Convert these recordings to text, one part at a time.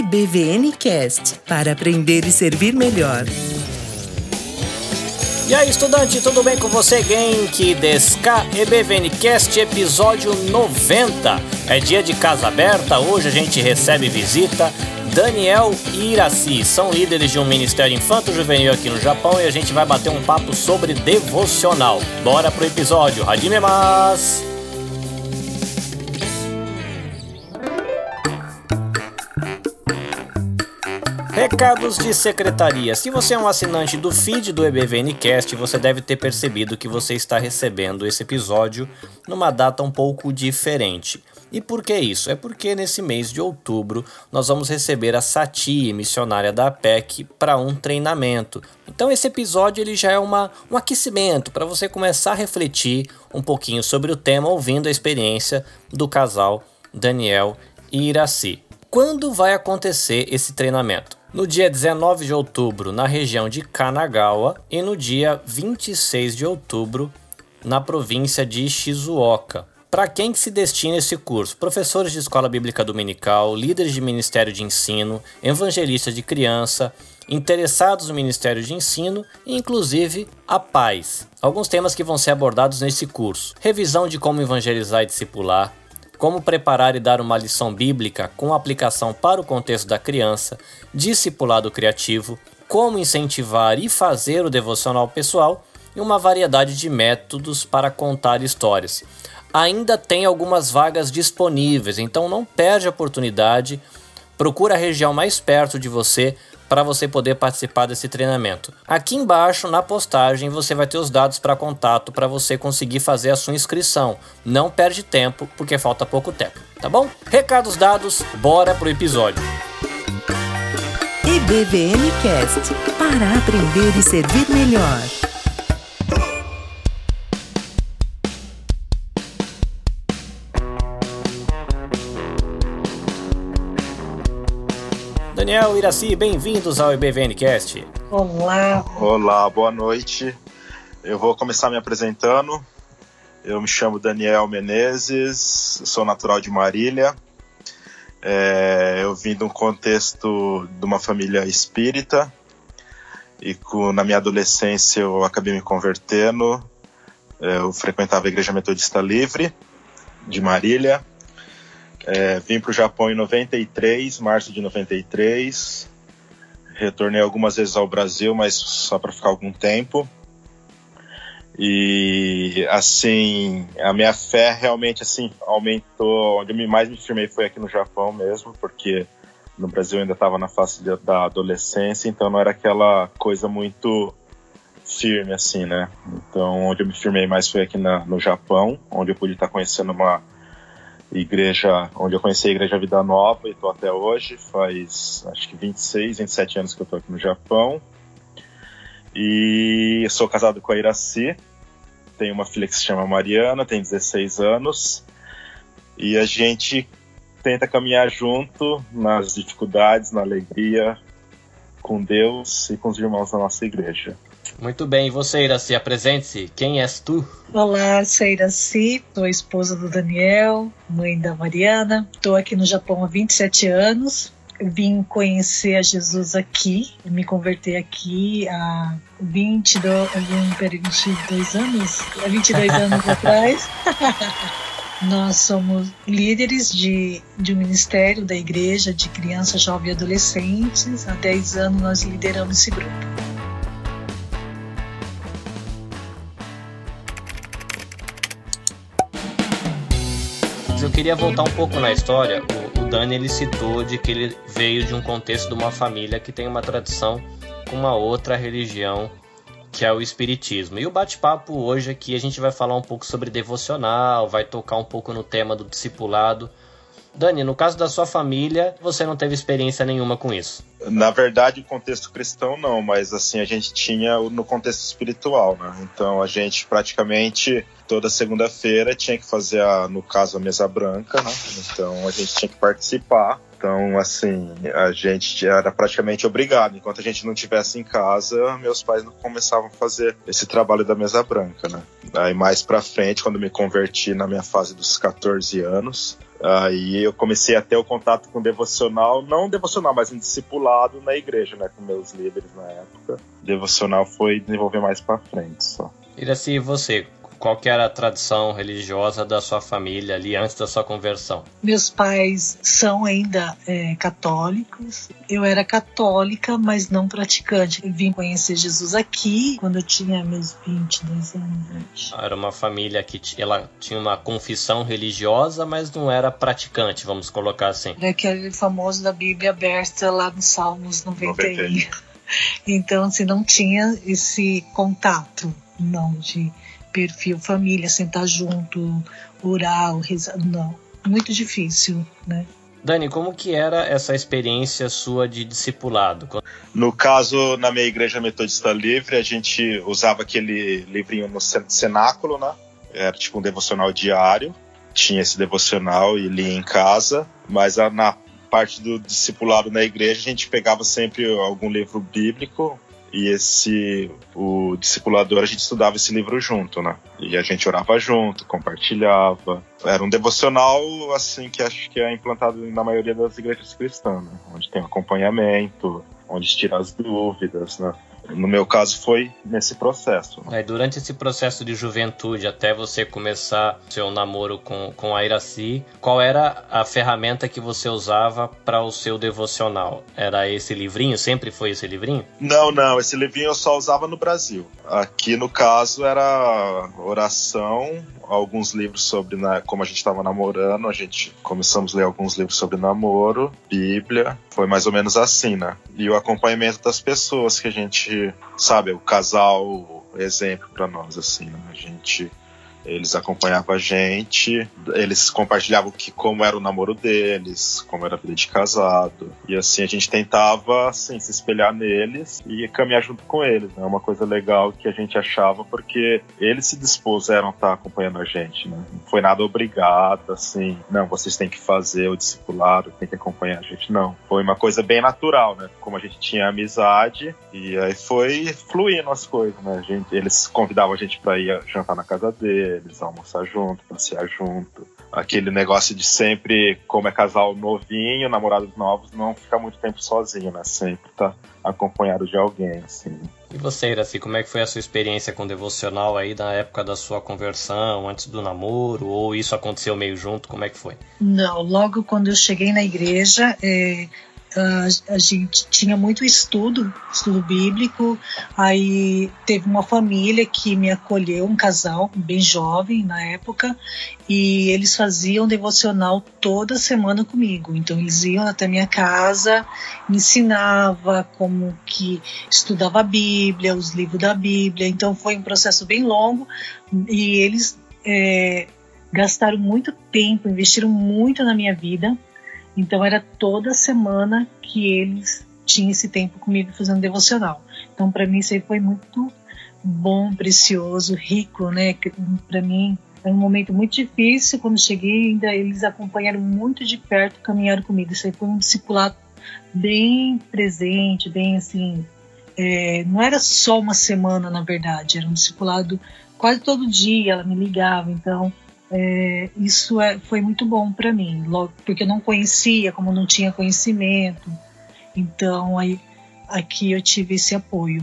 EBVNcast para aprender e servir melhor. E aí, estudante, tudo bem com você? Genki Deska EBVNcast episódio 90. É dia de casa aberta, hoje a gente recebe visita. Daniel e Iraci são líderes de um ministério infanto-juvenil aqui no Japão e a gente vai bater um papo sobre devocional. Bora pro episódio, Hajime mas! Recados de secretaria. Se você é um assinante do feed do EBVNcast, você deve ter percebido que você está recebendo esse episódio numa data um pouco diferente. E por que isso? É porque nesse mês de outubro nós vamos receber a Sati, missionária da APEC, para um treinamento. Então esse episódio ele já é uma, um aquecimento para você começar a refletir um pouquinho sobre o tema ouvindo a experiência do casal Daniel e Iraci. Quando vai acontecer esse treinamento? No dia 19 de outubro na região de Kanagawa e no dia 26 de outubro na província de Shizuoka. Para quem que se destina esse curso? Professores de escola bíblica dominical, líderes de ministério de ensino, evangelistas de criança, interessados no ministério de ensino e inclusive a paz. Alguns temas que vão ser abordados nesse curso: revisão de como evangelizar e discipular, como preparar e dar uma lição bíblica com aplicação para o contexto da criança, discipulado criativo, como incentivar e fazer o devocional pessoal e uma variedade de métodos para contar histórias. Ainda tem algumas vagas disponíveis, então não perde a oportunidade. Procura a região mais perto de você para você poder participar desse treinamento. Aqui embaixo na postagem você vai ter os dados para contato para você conseguir fazer a sua inscrição. Não perde tempo porque falta pouco tempo, tá bom? Recados dados, bora pro episódio. EBVN Cast para aprender e servir melhor. Daniel Iraci, bem-vindos ao EBVNcast. Olá. Olá, boa noite. Eu vou começar me apresentando. Eu me chamo Daniel Menezes, sou natural de Marília. É, eu vim de um contexto de uma família espírita e com, na minha adolescência eu acabei me convertendo. É, eu frequentava a Igreja Metodista Livre de Marília é, vim para o Japão em 93, março de 93. Retornei algumas vezes ao Brasil, mas só para ficar algum tempo. E assim, a minha fé realmente assim aumentou. Onde eu mais me firmei foi aqui no Japão mesmo, porque no Brasil eu ainda estava na fase da adolescência, então não era aquela coisa muito firme assim, né? Então, onde eu me firmei mais foi aqui na, no Japão, onde eu pude estar conhecendo uma igreja onde eu conheci a Igreja Vida Nova e estou até hoje. Faz acho que 26, 27 anos que eu estou aqui no Japão. E sou casado com a Iraci. Tenho uma filha que se chama Mariana, tem 16 anos. E a gente tenta caminhar junto nas dificuldades, na alegria, com Deus e com os irmãos da nossa igreja. Muito bem, e você, Iraci, apresente-se. Quem és tu? Olá, sou Iraci, sou esposa do Daniel, mãe da Mariana. Estou aqui no Japão há 27 anos. Vim conhecer a Jesus aqui, me converter aqui há 22, 22 anos, há 22 anos atrás. Nós somos líderes de, de um ministério da igreja de crianças, jovens e adolescentes. Há 10 anos nós lideramos esse grupo. Eu queria voltar um pouco na história. O, o Dani ele citou de que ele veio de um contexto de uma família que tem uma tradição com uma outra religião que é o espiritismo. E o bate-papo hoje aqui a gente vai falar um pouco sobre devocional, vai tocar um pouco no tema do discipulado. Dani, no caso da sua família, você não teve experiência nenhuma com isso? Na verdade, o contexto cristão não, mas assim, a gente tinha no contexto espiritual, né? Então a gente praticamente toda segunda-feira tinha que fazer, a, no caso, a mesa branca, né? Então a gente tinha que participar. Então, assim, a gente era praticamente obrigado. Enquanto a gente não tivesse em casa, meus pais não começavam a fazer esse trabalho da mesa branca, né? Aí mais pra frente, quando me converti na minha fase dos 14 anos, Aí eu comecei a ter o contato com devocional, não devocional, mas um discipulado na igreja, né, com meus líderes na época. Devocional foi desenvolver mais para frente só. E você, qual que era a tradição religiosa da sua família ali antes da sua conversão? Meus pais são ainda é, católicos. Eu era católica, mas não praticante. Eu vim conhecer Jesus aqui quando eu tinha meus 22 anos. Era uma família que ela tinha uma confissão religiosa, mas não era praticante, vamos colocar assim. Era aquele famoso da Bíblia aberta lá no Salmos 91. Então, assim, não tinha esse contato, não, de perfil família, sentar junto, orar, rezar. Não, muito difícil, né? Dani, como que era essa experiência sua de discipulado? No caso, na minha igreja metodista livre, a gente usava aquele livrinho no cenáculo, né? Era tipo um devocional diário. Tinha esse devocional e lia em casa, mas na parte do discipulado na igreja, a gente pegava sempre algum livro bíblico, e esse o discipulador a gente estudava esse livro junto, né? E a gente orava junto, compartilhava. Era um devocional assim que acho que é implantado na maioria das igrejas cristãs, né? onde tem acompanhamento, onde tira as dúvidas, né? No meu caso foi nesse processo. Né? durante esse processo de juventude, até você começar seu namoro com, com a Iraci, qual era a ferramenta que você usava para o seu devocional? Era esse livrinho? Sempre foi esse livrinho? Não, não. Esse livrinho eu só usava no Brasil. Aqui, no caso, era oração, alguns livros sobre né, como a gente estava namorando, a gente começamos a ler alguns livros sobre namoro, Bíblia, foi mais ou menos assim, né? E o acompanhamento das pessoas que a gente, sabe, o casal exemplo para nós assim, né? a gente eles acompanhavam a gente, eles compartilhavam que, como era o namoro deles, como era a vida de casado. E assim a gente tentava assim, se espelhar neles e caminhar junto com eles. É né? uma coisa legal que a gente achava porque eles se dispuseram a estar acompanhando a gente. Né? Não foi nada obrigado, assim, não, vocês têm que fazer o discipulado, tem que acompanhar a gente. Não. Foi uma coisa bem natural, né? Como a gente tinha amizade e aí foi fluindo as coisas, né? A gente, eles convidavam a gente para ir jantar na casa deles eles, almoçar junto, passear junto. Aquele negócio de sempre, como é casal novinho, namorados novos, não ficar muito tempo sozinho, né? Sempre tá acompanhado de alguém, assim. E você, Iraci, como é que foi a sua experiência com devocional aí na época da sua conversão, antes do namoro, ou isso aconteceu meio junto, como é que foi? Não, logo quando eu cheguei na igreja, é, a, a, gente tinha muito estudo, estudo bíblico. Aí teve uma família que me acolheu, um casal bem jovem na época, e eles faziam devocional toda semana comigo. Então eles iam até minha casa, me ensinava como que estudava a Bíblia, os livros da Bíblia. Então foi um processo bem longo e eles é, gastaram muito tempo, investiram muito na minha vida então era toda semana que eles tinham esse tempo comigo fazendo devocional. Então para mim isso aí foi muito bom, precioso, rico, né? Para mim é um momento muito difícil. Quando cheguei, ainda eles acompanharam muito de perto, caminharam comigo. Isso aí foi um discipulado bem presente, bem assim. É, não era só uma semana, na verdade, era um discipulado quase todo dia. Ela me ligava, então é, isso é, foi muito bom para mim, logo, porque eu não conhecia, como não tinha conhecimento. Então, aí, aqui eu tive esse apoio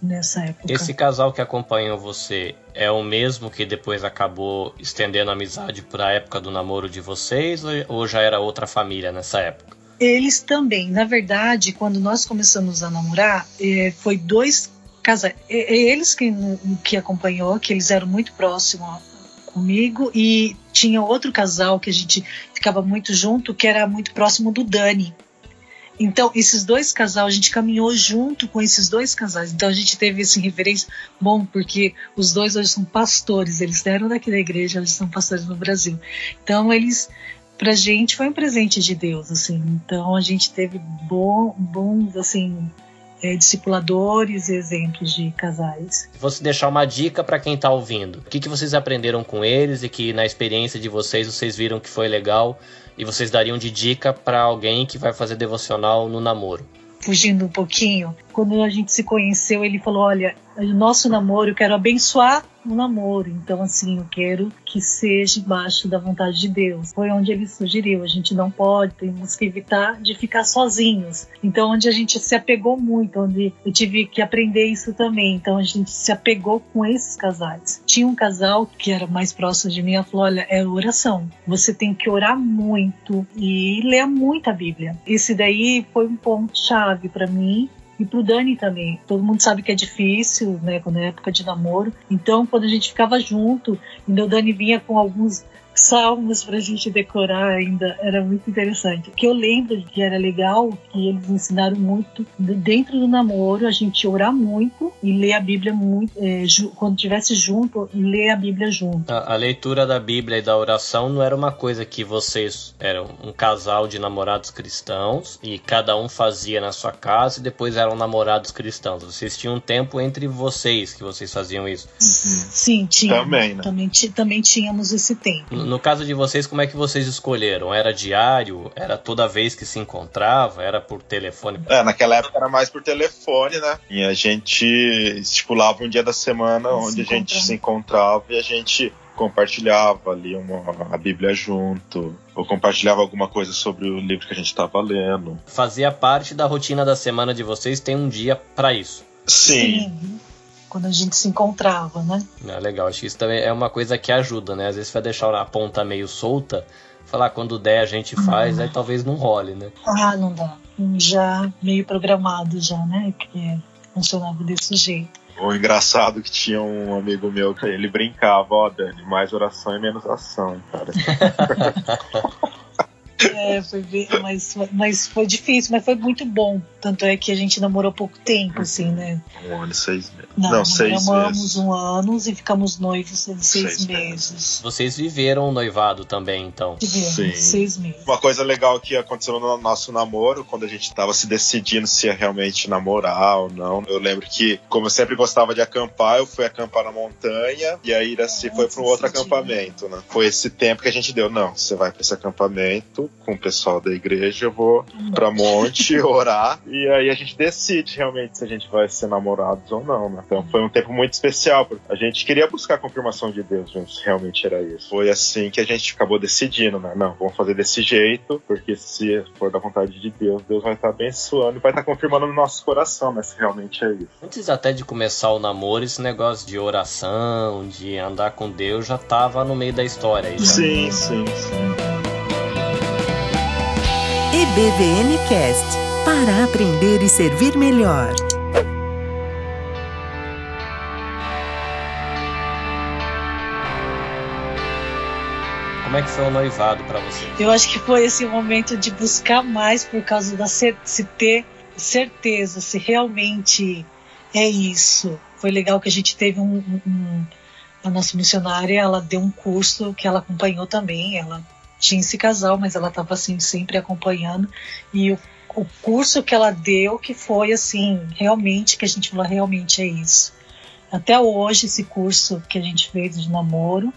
nessa época. Esse casal que acompanhou você é o mesmo que depois acabou estendendo a amizade para a época do namoro de vocês ou já era outra família nessa época? Eles também. Na verdade, quando nós começamos a namorar, é, foi dois casais. Eles que, que acompanhou, que eles eram muito próximos comigo e tinha outro casal que a gente ficava muito junto, que era muito próximo do Dani. Então, esses dois casais, a gente caminhou junto com esses dois casais. Então, a gente teve esse referência bom, porque os dois hoje são pastores, eles eram daqui da igreja, eles são pastores no Brasil. Então, eles, pra gente, foi um presente de Deus, assim. Então, a gente teve bom, bons, assim, é, discipuladores e exemplos de casais. Você deixar uma dica para quem está ouvindo. O que, que vocês aprenderam com eles e que na experiência de vocês vocês viram que foi legal e vocês dariam de dica para alguém que vai fazer devocional no namoro? Fugindo um pouquinho, quando a gente se conheceu, ele falou: Olha, o nosso namoro eu quero abençoar um namoro. Então, assim, eu quero que seja embaixo da vontade de Deus. Foi onde ele sugeriu. A gente não pode, temos que evitar de ficar sozinhos. Então, onde a gente se apegou muito, onde eu tive que aprender isso também. Então, a gente se apegou com esses casais. Tinha um casal que era mais próximo de mim, ela falou: olha, é oração. Você tem que orar muito e ler muito a Bíblia. Esse daí foi um ponto chave para mim e pro Dani também. Todo mundo sabe que é difícil, né, quando é época de namoro. Então, quando a gente ficava junto, e o Dani vinha com alguns salmos para a gente decorar ainda, era muito interessante. O que eu lembro que era legal, que eles ensinaram muito, dentro do namoro, a gente orar muito e ler a Bíblia muito, é, quando estivesse junto, ler a Bíblia junto. A, a, leitura da Bíblia e da oração não era uma coisa que vocês eram um casal de namorados cristãos e cada um fazia na sua casa e depois eram namorados cristãos. Vocês tinham um tempo entre vocês que vocês faziam isso. Uhum. Sim, tínhamos. Também, né? também, também tínhamos esse tempo. No caso de vocês, como é que vocês escolheram? Era diário? Era toda vez que se encontrava? Era por telefone? É, naquela época era mais por telefone, né? E a gente estipulava um dia da semana onde a gente se encontrava e a gente compartilhava ali uma, a Bíblia junto, ou compartilhava alguma coisa sobre o livro que a gente estava lendo. Fazia parte da rotina da semana de vocês, tem um dia para isso. Sim. Sim quando a gente se encontrava, né? É legal, acho que isso também é uma coisa que ajuda, né? Às vezes vai deixar a ponta meio solta, falar quando der a gente faz, aí talvez não role, né? Ah, não dá. Já meio programado já, né? Que funcionava desse jeito. O engraçado que tinha um amigo meu que ele brincava, ó, Dani, mais oração e menos ação, cara. É, foi bem, mas, mas foi difícil, mas foi muito bom. Tanto é que a gente namorou pouco tempo, assim, né? Um ano e seis meses. Não, Não seis meses. um ano e ficamos noivos seis, seis meses. meses. Vocês viveram o noivado também, então? Vivemos, Sim. seis meses. Uma coisa legal que aconteceu no nosso namoro, quando a gente tava se decidindo se ia realmente namorar ou não. Eu lembro que, como eu sempre gostava de acampar, eu fui acampar na montanha e aí Iraci foi para um outro acampamento, né? Foi esse tempo que a gente deu. Não, você vai para esse acampamento com o pessoal da igreja, eu vou pra monte orar e aí a gente decide realmente se a gente vai ser namorados ou não, né? Então foi um tempo muito especial, porque a gente queria buscar a confirmação de Deus, se realmente era isso. Foi assim que a gente acabou decidindo, né? Não, vamos fazer desse jeito, porque se for da vontade de Deus, Deus vai estar abençoando e vai estar confirmando no nosso coração, né? Se realmente é isso. Antes até de começar o namoro, esse negócio de oração, de andar com Deus, já tava no meio da história. Aí, sim, sim, sim. EBVN Cast para aprender e servir melhor. Como é que foi o noivado para você? Eu acho que foi esse momento de buscar mais por causa da se ter certeza se realmente é isso. Foi legal que a gente teve um, um a nossa missionária, ela deu um curso que ela acompanhou também, ela tinha esse casal, mas ela estava assim sempre acompanhando e o, o curso que ela deu que foi assim realmente que a gente falou realmente é isso. Até hoje esse curso que a gente fez de namoro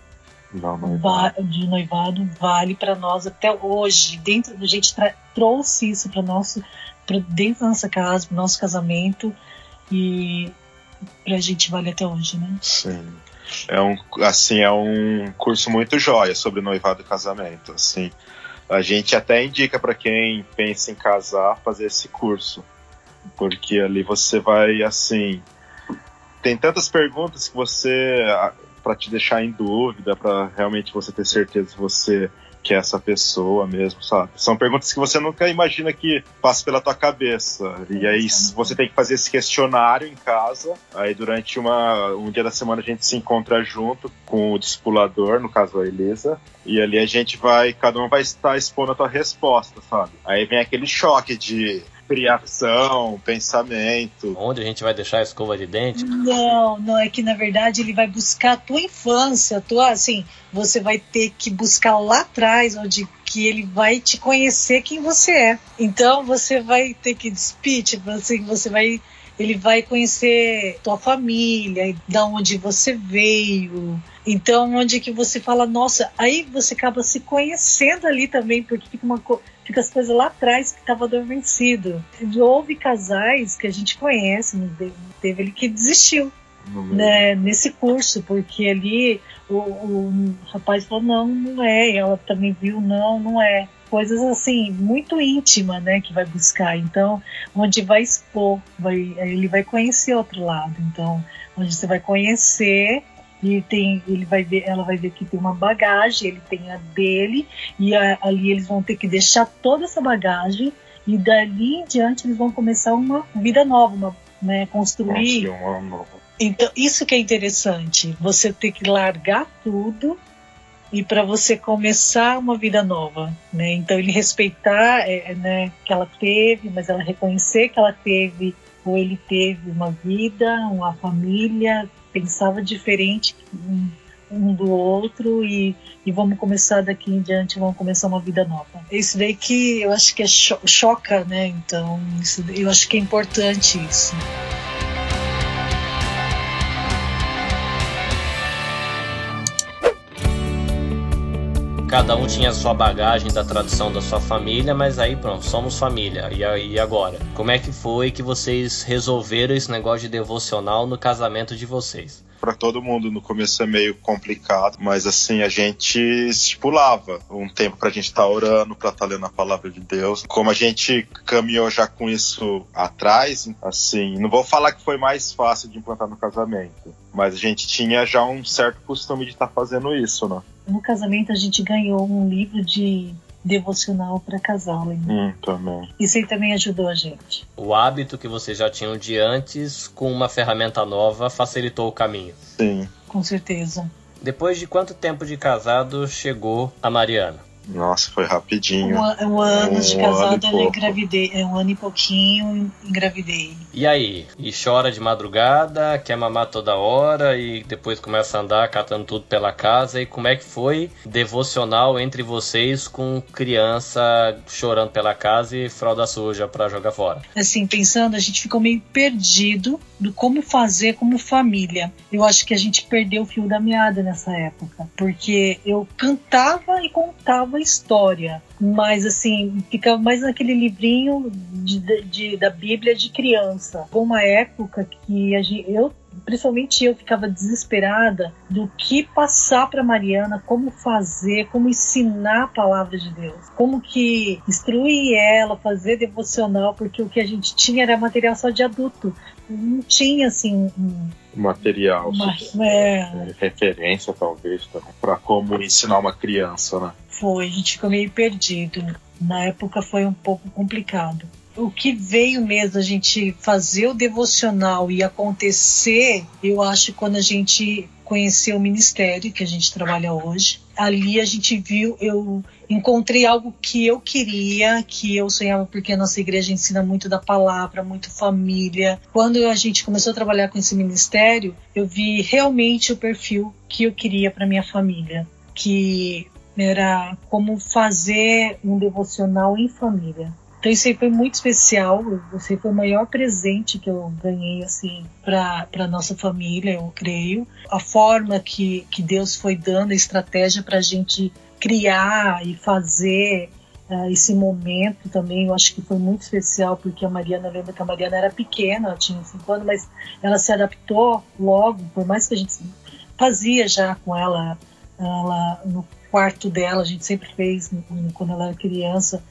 de noivado vale para nós até hoje. Dentro da gente trouxe isso para nosso pra dentro da nossa casa, pro nosso casamento e pra gente vale até hoje, né? Sim é um assim é um curso muito jóia sobre noivado e casamento assim. A gente até indica para quem pensa em casar fazer esse curso porque ali você vai assim tem tantas perguntas que você para te deixar em dúvida para realmente você ter certeza se você que é essa pessoa mesmo, sabe? São perguntas que você nunca imagina que passa pela tua cabeça. E aí você tem que fazer esse questionário em casa. Aí durante uma, um dia da semana a gente se encontra junto com o discipulador, no caso a Elisa. E ali a gente vai, cada um vai estar expondo a tua resposta, sabe? Aí vem aquele choque de criação, pensamento. Onde a gente vai deixar a escova de dente? Não, não, é que na verdade ele vai buscar a tua infância, a tua, assim, você vai ter que buscar lá atrás, onde que ele vai te conhecer quem você é. Então você vai ter que despite, assim, você vai ele vai conhecer tua família, da onde você veio. Então, onde que você fala, nossa, aí você acaba se conhecendo ali também, porque fica uma coisa fica as coisas lá atrás que estava adormecido. Houve casais que a gente conhece, não teve ele que desistiu. né, nesse curso, porque ali o, o rapaz falou, não, não é, e ela também viu, não, não é coisas assim muito íntima, né, que vai buscar. Então, onde vai expor, vai, ele vai conhecer outro lado. Então, onde você vai conhecer e tem, ele vai ver, ela vai ver que tem uma bagagem, ele tem a dele e a, ali eles vão ter que deixar toda essa bagagem e dali em diante eles vão começar uma vida nova, uma, né, construir. Então isso que é interessante, você ter que largar tudo e para você começar uma vida nova, né? Então ele respeitar, é, é, né, que ela teve, mas ela reconhecer que ela teve ou ele teve uma vida, uma família, pensava diferente um do outro e, e vamos começar daqui em diante, vamos começar uma vida nova. Isso daí que eu acho que é cho choca, né? Então, isso, eu acho que é importante isso. Cada um tinha a sua bagagem da tradição da sua família, mas aí pronto, somos família. E aí agora? Como é que foi que vocês resolveram esse negócio de devocional no casamento de vocês? para todo mundo no começo é meio complicado, mas assim a gente estipulava um tempo para a gente estar tá orando, para estar tá lendo a palavra de Deus. Como a gente caminhou já com isso atrás, assim, não vou falar que foi mais fácil de implantar no casamento, mas a gente tinha já um certo costume de estar tá fazendo isso, né? No casamento a gente ganhou um livro de devocional para casal, né? Hum, também. Isso aí também ajudou a gente. O hábito que vocês já tinham de antes, com uma ferramenta nova, facilitou o caminho. Sim. Com certeza. Depois de quanto tempo de casado chegou a Mariana? Nossa, foi rapidinho. Um, um ano um de casado, eu engravidei. É um ano e pouquinho, engravidei. E aí? E chora de madrugada, quer mamar toda hora e depois começa a andar catando tudo pela casa. E como é que foi devocional entre vocês com criança chorando pela casa e fralda suja para jogar fora? Assim, pensando, a gente ficou meio perdido do como fazer como família. Eu acho que a gente perdeu o fio da meada nessa época, porque eu cantava e contava história, mas assim, ficava mais naquele livrinho de, de, da Bíblia de criança. Foi uma época que a gente, eu principalmente eu ficava desesperada do que passar para Mariana, como fazer, como ensinar a palavra de Deus, como que instruir ela, fazer devocional, porque o que a gente tinha era material só de adulto, não tinha assim um material, uma, é... referência talvez para como ensinar uma criança, né? Foi, a gente ficou meio perdido. Na época foi um pouco complicado. O que veio mesmo a gente fazer o devocional e acontecer, eu acho quando a gente conheceu o ministério que a gente trabalha hoje. Ali a gente viu, eu encontrei algo que eu queria, que eu sonhava, porque a nossa igreja ensina muito da palavra, muito família. Quando a gente começou a trabalhar com esse ministério, eu vi realmente o perfil que eu queria para minha família, que era como fazer um devocional em família. Então isso aí foi muito especial, você foi o maior presente que eu ganhei assim para nossa família, eu creio. A forma que, que Deus foi dando a estratégia para a gente criar e fazer uh, esse momento também, eu acho que foi muito especial porque a Mariana, lembra que a Mariana era pequena, ela tinha cinco anos, mas ela se adaptou logo, por mais que a gente fazia já com ela, ela no quarto dela, a gente sempre fez quando ela era criança.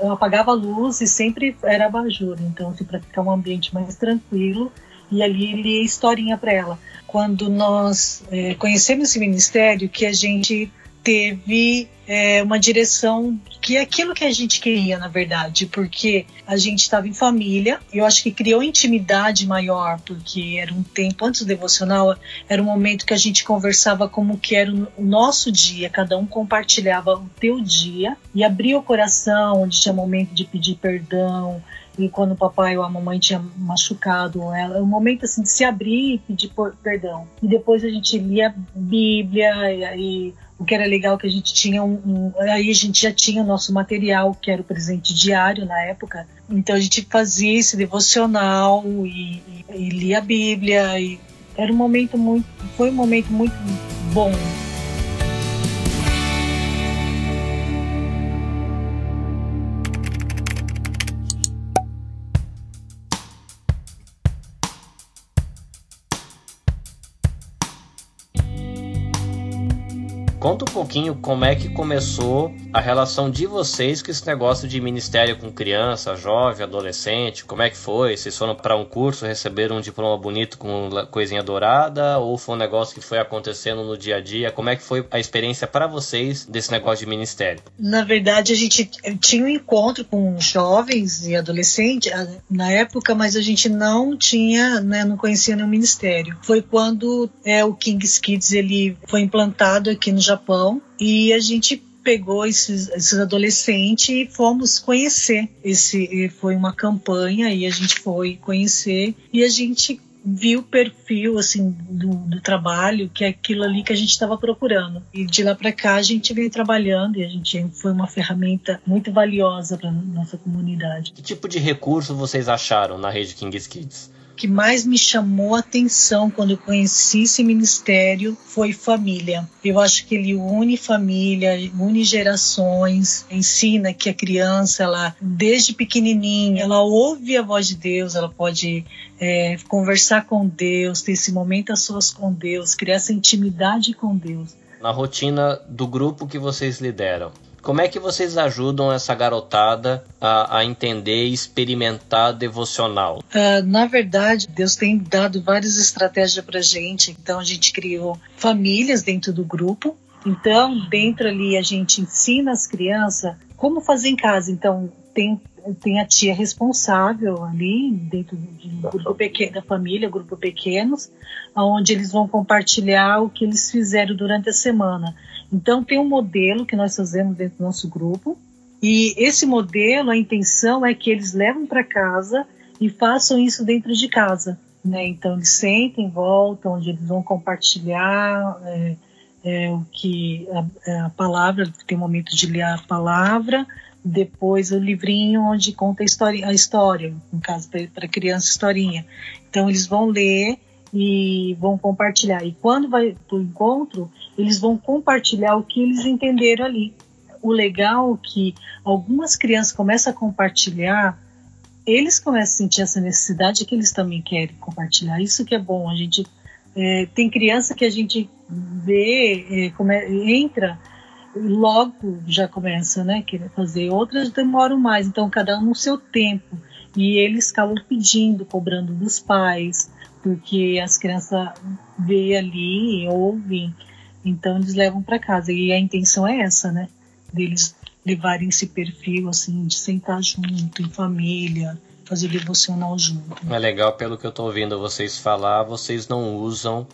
Eu apagava a luz e sempre era abajur, então assim, para ficar um ambiente mais tranquilo e ali lia historinha para ela. Quando nós é, conhecemos esse ministério, que a gente teve é, uma direção que é aquilo que a gente queria, na verdade, porque a gente estava em família, eu acho que criou intimidade maior, porque era um tempo antes do devocional, era um momento que a gente conversava como que era o nosso dia, cada um compartilhava o teu dia e abria o coração, onde tinha momento de pedir perdão, e quando o papai ou a mamãe tinha machucado ela, um momento assim de se abrir e pedir perdão. E depois a gente lia a Bíblia e, e o que era legal que a gente tinha um, um, aí a gente já tinha o nosso material que era o presente diário na época. Então a gente fazia esse devocional e, e, e lia a Bíblia e era um momento muito foi um momento muito bom Conta um pouquinho como é que começou a relação de vocês com esse negócio de ministério com criança, jovem, adolescente. Como é que foi? Vocês foram para um curso, receberam um diploma bonito com coisinha dourada? Ou foi um negócio que foi acontecendo no dia a dia? Como é que foi a experiência para vocês desse negócio de ministério? Na verdade, a gente tinha um encontro com jovens e adolescentes ah, na época, mas a gente não tinha, né, não conhecia nenhum ministério. Foi quando é, o King's Kids ele foi implantado aqui no Japão Japão e a gente pegou esses, esses adolescentes e fomos conhecer. Esse foi uma campanha e a gente foi conhecer e a gente viu o perfil assim do, do, trabalho que é aquilo ali que a gente estava procurando e de lá para cá a gente veio trabalhando e a gente foi uma ferramenta muito valiosa para nossa comunidade. Que tipo de recurso vocês acharam na rede Kings Kids? Que mais me chamou a atenção quando eu conheci esse ministério foi família. Eu acho que ele une família, une gerações, ensina que a criança, ela desde pequenininha, ela ouve a voz de Deus, ela pode é, conversar com Deus, ter esse momento a sós com Deus, criar essa intimidade com Deus. Na rotina do grupo que vocês lideram, como é que vocês ajudam essa garotada a, a entender e experimentar devocional? Uh, na verdade, Deus tem dado várias estratégias para gente. Então, a gente criou famílias dentro do grupo. Então, dentro ali, a gente ensina as crianças como fazer em casa. Então, tem tem a tia responsável ali dentro do grupo pequeno, da família, grupo pequenos, onde eles vão compartilhar o que eles fizeram durante a semana. Então, tem um modelo que nós fazemos dentro do nosso grupo, e esse modelo, a intenção é que eles levem para casa e façam isso dentro de casa. Né? Então, eles sentem, voltam, onde eles vão compartilhar é, é, o que a, a palavra, tem um momento de ler a palavra, depois o livrinho onde conta a história, a história no caso para criança historinha. Então eles vão ler e vão compartilhar. E quando vai para o encontro, eles vão compartilhar o que eles entenderam ali. O legal é que algumas crianças começam a compartilhar, eles começam a sentir essa necessidade que eles também querem compartilhar. Isso que é bom. A gente é, tem criança que a gente vê, é, come, entra logo já começa, né, querer fazer. Outras demoram mais, então cada um no seu tempo. E eles acabam pedindo, cobrando dos pais porque as crianças veem ali, ouvem, então eles levam para casa. E a intenção é essa, né? Deles levarem esse perfil, assim, de sentar junto, em família, fazer devocional junto. É legal, pelo que eu tô ouvindo vocês falar, vocês não usam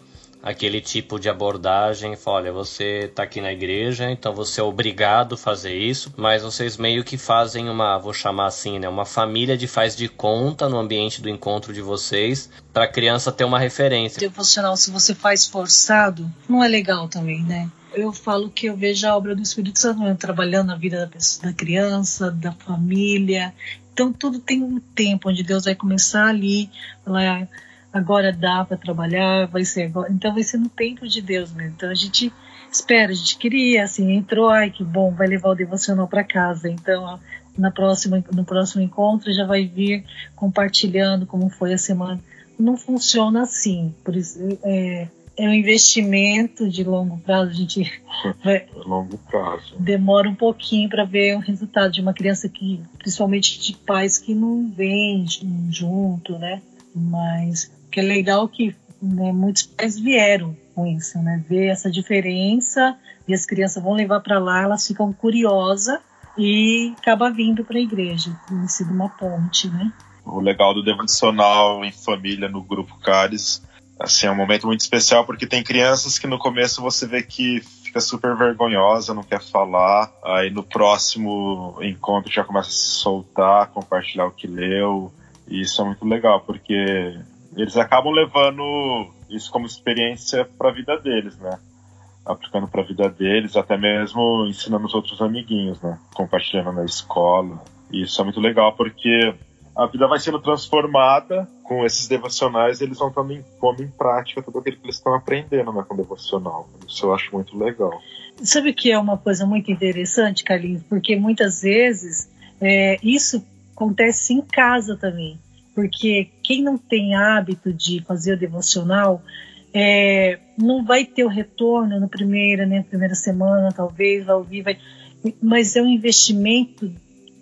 aquele tipo de abordagem, fala, olha, você está aqui na igreja, então você é obrigado a fazer isso, mas vocês meio que fazem uma, vou chamar assim, né, uma família de faz de conta no ambiente do encontro de vocês, para a criança ter uma referência. Devocional, se você faz forçado, não é legal também, né? Eu falo que eu vejo a obra do Espírito Santo trabalhando na vida da, da criança, da família. Então tudo tem um tempo onde Deus vai começar ali, lá agora dá para trabalhar, vai ser agora. Então vai ser no tempo de Deus mesmo. Então a gente espera, a gente queria, assim, entrou, ai que bom, vai levar o devocional para casa. Então na próxima, no próximo encontro já vai vir compartilhando como foi a semana. Não funciona assim, por isso é, é um investimento de longo prazo, a gente vai, longo prazo. demora um pouquinho para ver o resultado de uma criança que, principalmente de pais que não vêm junto, né? Mas que é legal que né, muitos pais vieram com isso, né? Ver essa diferença e as crianças vão levar para lá, elas ficam curiosas e acaba vindo para a igreja, tem sido uma ponte, né? O legal do devocional em família no grupo Caris, assim, é um momento muito especial porque tem crianças que no começo você vê que fica super vergonhosa, não quer falar, aí no próximo encontro já começa a se soltar, compartilhar o que leu, e isso é muito legal porque eles acabam levando isso como experiência para a vida deles, né? Aplicando para a vida deles, até mesmo ensinando os outros amiguinhos, né? Compartilhando na escola. E isso é muito legal porque a vida vai sendo transformada com esses devocionais, eles vão em, pondo em prática tudo aquilo que eles estão aprendendo né, com o devocional. Isso eu acho muito legal. Sabe que é uma coisa muito interessante, Carlinhos? Porque muitas vezes é, isso acontece em casa também porque quem não tem hábito de fazer o devocional, É, não vai ter o retorno na primeira, né, primeira semana, talvez, vai ouvir, mas é um investimento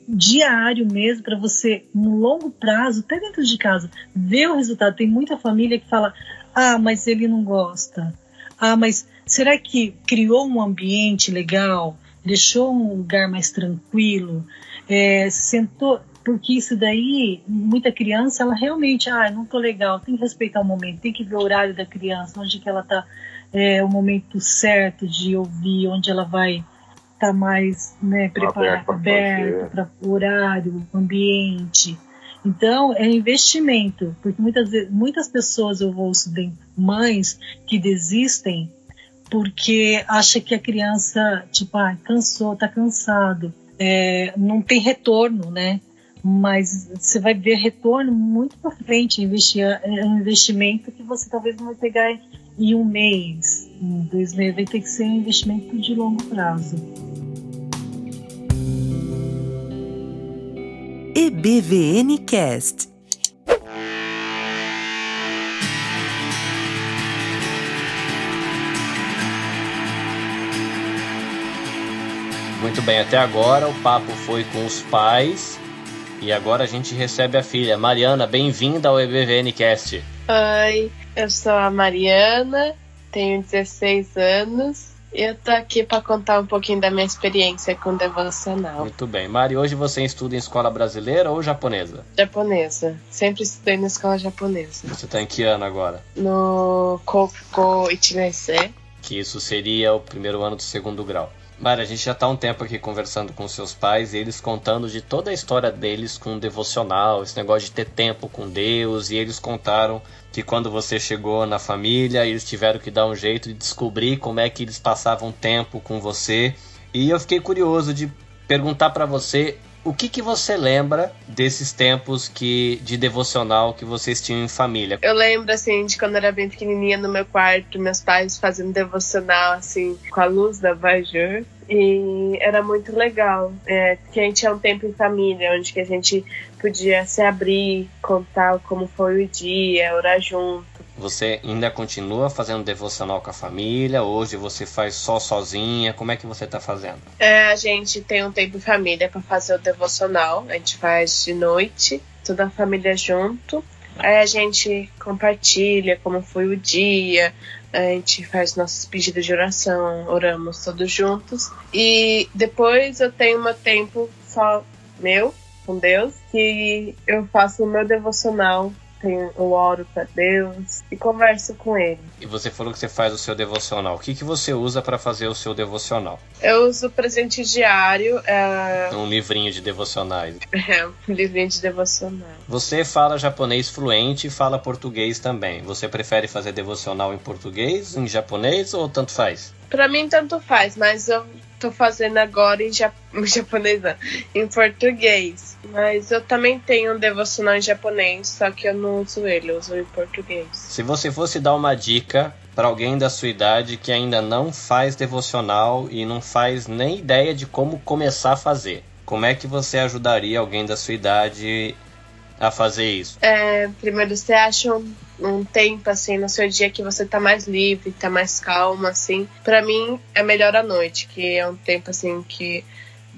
diário mesmo para você, no longo prazo, até dentro de casa, ver o resultado. Tem muita família que fala: ah, mas ele não gosta. Ah, mas será que criou um ambiente legal? Deixou um lugar mais tranquilo? É, sentou. Porque isso daí, muita criança, ela realmente, ah, não tô legal, tem que respeitar o momento, tem que ver o horário da criança, onde que ela tá, é, o momento certo de ouvir, onde ela vai estar tá mais né, preparado, aberto para o horário, ambiente. Então, é investimento, porque muitas, muitas pessoas eu ouço de mães que desistem porque acha que a criança, tipo, ah, cansou, tá cansado, é, não tem retorno, né? Mas você vai ver retorno muito para frente, investir, é um investimento que você talvez não vai pegar em um mês, em dois meses, vai ter que ser um investimento de longo prazo. EBVN Cast. Muito bem, até agora o papo foi com os pais e agora a gente recebe a filha. Mariana, bem-vinda ao EBVN Cast. Oi, eu sou a Mariana, tenho 16 anos eu tô aqui para contar um pouquinho da minha experiência com devocional. Muito bem. Mari, hoje você estuda em escola brasileira ou japonesa? Japonesa. Sempre estudei na escola japonesa. Você tá em que ano agora? No Koko Ichinese. Que isso seria o primeiro ano do segundo grau. Mari, a gente já está um tempo aqui conversando com seus pais e eles contando de toda a história deles com o devocional, esse negócio de ter tempo com Deus, e eles contaram que quando você chegou na família, eles tiveram que dar um jeito de descobrir como é que eles passavam tempo com você. E eu fiquei curioso de perguntar para você o que, que você lembra desses tempos que de devocional que vocês tinham em família? Eu lembro, assim, de quando eu era bem pequenininha no meu quarto, meus pais fazendo devocional, assim, com a luz da Bajur. E era muito legal, é, que a gente tinha um tempo em família, onde que a gente podia se abrir, contar como foi o dia, orar junto. Você ainda continua fazendo devocional com a família? Hoje você faz só sozinha? Como é que você está fazendo? É, a gente tem um tempo em família para fazer o devocional. A gente faz de noite, toda a família junto. Aí a gente compartilha como foi o dia, a gente faz nossos pedidos de oração, oramos todos juntos. E depois eu tenho meu tempo só meu, com Deus, que eu faço o meu devocional eu oro para Deus e converso com Ele. E você falou que você faz o seu devocional. O que, que você usa para fazer o seu devocional? Eu uso presente diário. É... Um livrinho de devocionais. É, um livrinho de devocional. Você fala japonês fluente e fala português também. Você prefere fazer devocional em português, em japonês ou tanto faz? Para mim, tanto faz, mas eu tô fazendo agora em, ja japonês, não, em português. Mas eu também tenho um devocional em japonês, só que eu não uso ele, eu uso em português. Se você fosse dar uma dica para alguém da sua idade que ainda não faz devocional e não faz nem ideia de como começar a fazer, como é que você ajudaria alguém da sua idade a fazer isso? É, primeiro você acha um tempo assim no seu dia que você tá mais livre, tá mais calma assim. Para mim é melhor à noite, que é um tempo assim que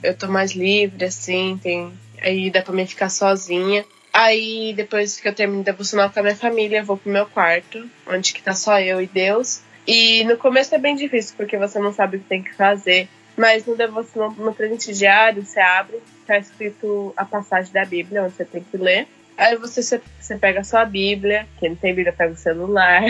eu tô mais livre assim, tem aí dá para mim ficar sozinha. Aí depois que eu termino de devocional com a minha família, eu vou pro meu quarto, onde que tá só eu e Deus. E no começo é bem difícil porque você não sabe o que tem que fazer. Mas no devocional, no presente diário, você abre, tá escrito a passagem da Bíblia, onde você tem que ler. Aí você, você pega a sua Bíblia, quem não tem Bíblia pega o celular.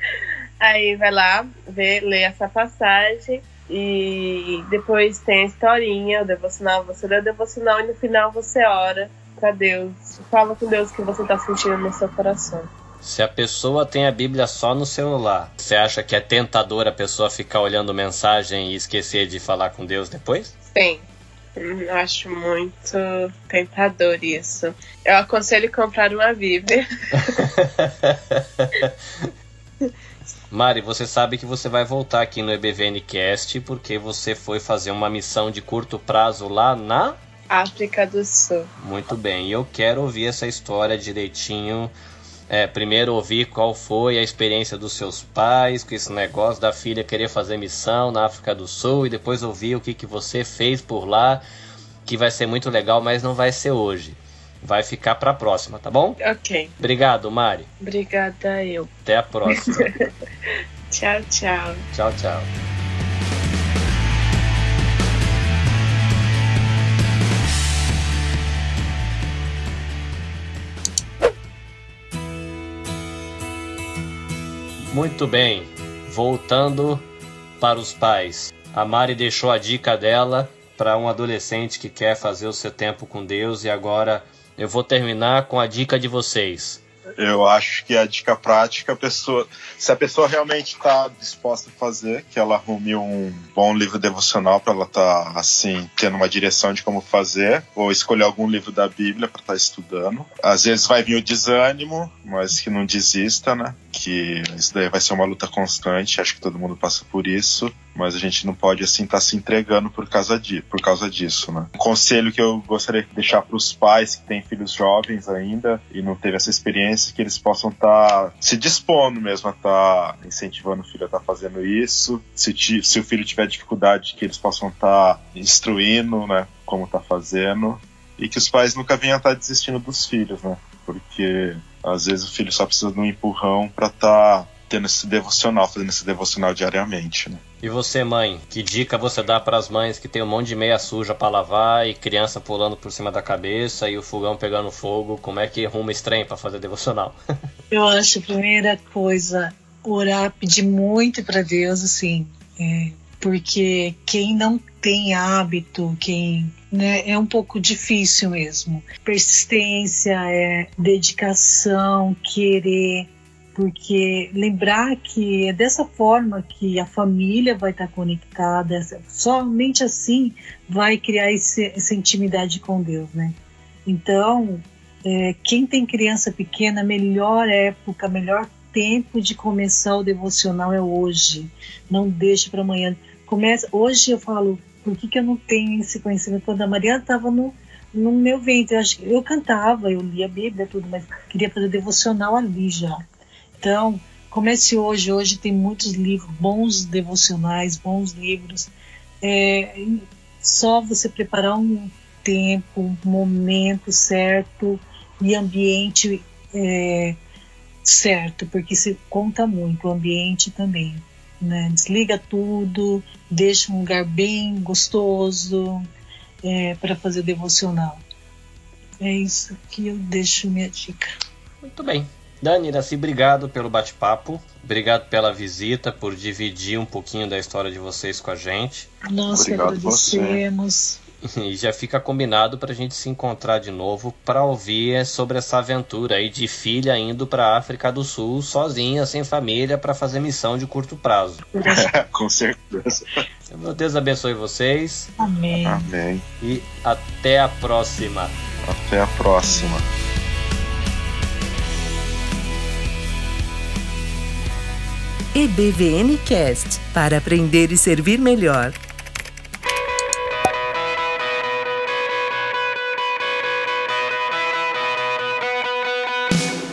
Aí vai lá, vê, lê essa passagem e depois tem a historinha, o devocional, você lê o devocional e no final você ora para Deus. Fala com Deus o que você está sentindo no seu coração. Se a pessoa tem a Bíblia só no celular, você acha que é tentador a pessoa ficar olhando mensagem e esquecer de falar com Deus depois? Sim. Eu acho muito tentador isso. Eu aconselho comprar uma Bíblia. Mari, você sabe que você vai voltar aqui no EBVN Cast porque você foi fazer uma missão de curto prazo lá na África do Sul. Muito bem, e eu quero ouvir essa história direitinho é, primeiro ouvir qual foi a experiência dos seus pais com esse negócio da filha querer fazer missão na África do Sul e depois ouvir o que, que você fez por lá, que vai ser muito legal, mas não vai ser hoje. Vai ficar para a próxima, tá bom? Ok. Obrigado, Mari. Obrigada eu. Até a próxima. tchau, tchau. Tchau, tchau. Muito bem, voltando para os pais. A Mari deixou a dica dela para um adolescente que quer fazer o seu tempo com Deus e agora eu vou terminar com a dica de vocês. Eu acho que a dica prática, a pessoa, se a pessoa realmente está disposta a fazer, que ela arrume um bom livro devocional para ela estar tá, assim tendo uma direção de como fazer, ou escolher algum livro da Bíblia para estar tá estudando. Às vezes vai vir o desânimo, mas que não desista, né? Que isso daí vai ser uma luta constante. Acho que todo mundo passa por isso mas a gente não pode assim estar tá se entregando por causa, de, por causa disso, né? Um conselho que eu gostaria de deixar para os pais que têm filhos jovens ainda e não teve essa experiência, que eles possam estar tá se dispondo mesmo a estar tá incentivando o filho a estar tá fazendo isso. Se, se o filho tiver dificuldade, que eles possam estar tá instruindo, né? Como tá fazendo. E que os pais nunca venham a estar tá desistindo dos filhos, né? Porque às vezes o filho só precisa de um empurrão para estar tendo esse devocional, fazendo esse devocional diariamente, né? E você, mãe, que dica você dá para as mães que tem um monte de meia suja para lavar e criança pulando por cima da cabeça e o fogão pegando fogo? Como é que arruma estranho para fazer devocional? Eu acho a primeira coisa orar, pedir muito para Deus, assim, é, porque quem não tem hábito, quem né, é um pouco difícil mesmo. Persistência, é dedicação, querer porque lembrar que é dessa forma que a família vai estar conectada, somente assim vai criar esse, essa intimidade com Deus, né? Então, é, quem tem criança pequena, melhor época, melhor tempo de começar o devocional é hoje. Não deixe para amanhã. Começa hoje eu falo, por que, que eu não tenho esse conhecimento? Quando a Maria estava no, no meu ventre, eu, eu cantava, eu lia a Bíblia, tudo, mas queria fazer devocional ali já. Então, comece hoje. Hoje tem muitos livros, bons devocionais, bons livros. É, só você preparar um tempo, um momento certo e ambiente é, certo, porque se conta muito o ambiente também. Né? Desliga tudo, deixa um lugar bem gostoso é, para fazer devocional. É isso que eu deixo minha dica. Muito bem. Dani, Iraci, obrigado pelo bate-papo. Obrigado pela visita, por dividir um pouquinho da história de vocês com a gente. Nós obrigado agradecemos. E já fica combinado para a gente se encontrar de novo para ouvir sobre essa aventura aí de filha indo para a África do Sul sozinha, sem família, para fazer missão de curto prazo. com certeza. Meu Deus abençoe vocês. Amém. Amém. E até a próxima. Até a próxima. EBVN Cast para aprender e servir melhor.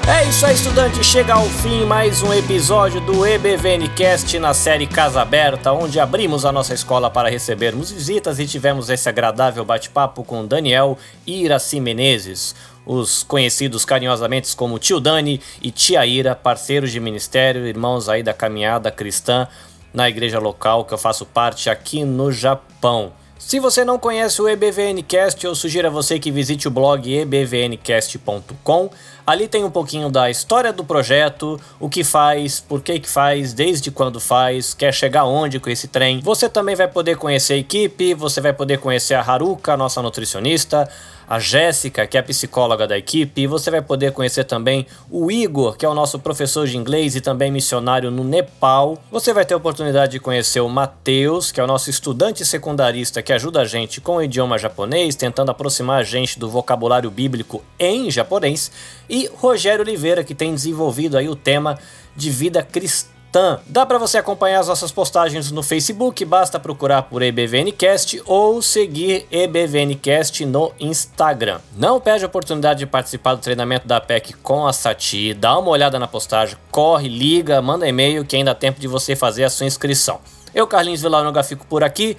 É isso aí, estudante. Chega ao fim mais um episódio do EBVN Cast na série Casa Aberta, onde abrimos a nossa escola para recebermos visitas e tivemos esse agradável bate-papo com Daniel Iraci Menezes os conhecidos carinhosamente como Tio Dani e Tia Ira, parceiros de ministério, irmãos aí da caminhada cristã na igreja local que eu faço parte aqui no Japão. Se você não conhece o EBVNcast, eu sugiro a você que visite o blog ebvncast.com. Ali tem um pouquinho da história do projeto, o que faz, por que que faz, desde quando faz, quer chegar onde com esse trem. Você também vai poder conhecer a equipe, você vai poder conhecer a Haruka, nossa nutricionista, a Jéssica, que é a psicóloga da equipe, e você vai poder conhecer também o Igor, que é o nosso professor de inglês e também missionário no Nepal. Você vai ter a oportunidade de conhecer o Matheus, que é o nosso estudante secundarista que ajuda a gente com o idioma japonês, tentando aproximar a gente do vocabulário bíblico em japonês, e Rogério Oliveira, que tem desenvolvido aí o tema de vida cristã Natan. Dá para você acompanhar as nossas postagens no Facebook, basta procurar por EBVNcast ou seguir EBVNcast no Instagram. Não perde a oportunidade de participar do treinamento da PEC com a Sati, dá uma olhada na postagem, corre, liga, manda e-mail que ainda dá tempo de você fazer a sua inscrição. Eu, Carlinhos Villanueva, fico por aqui.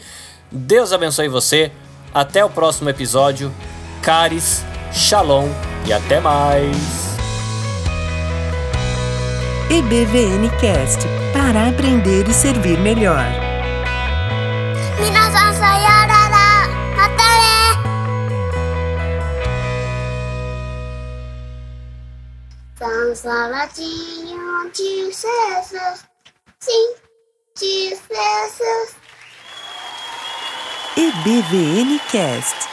Deus abençoe você. Até o próximo episódio. Caris, Shalom e até mais. EBVNcast para aprender e servir melhor. Minasan sayonara, até São saladinho de Jesus, sim, de Jesus. EBVNcast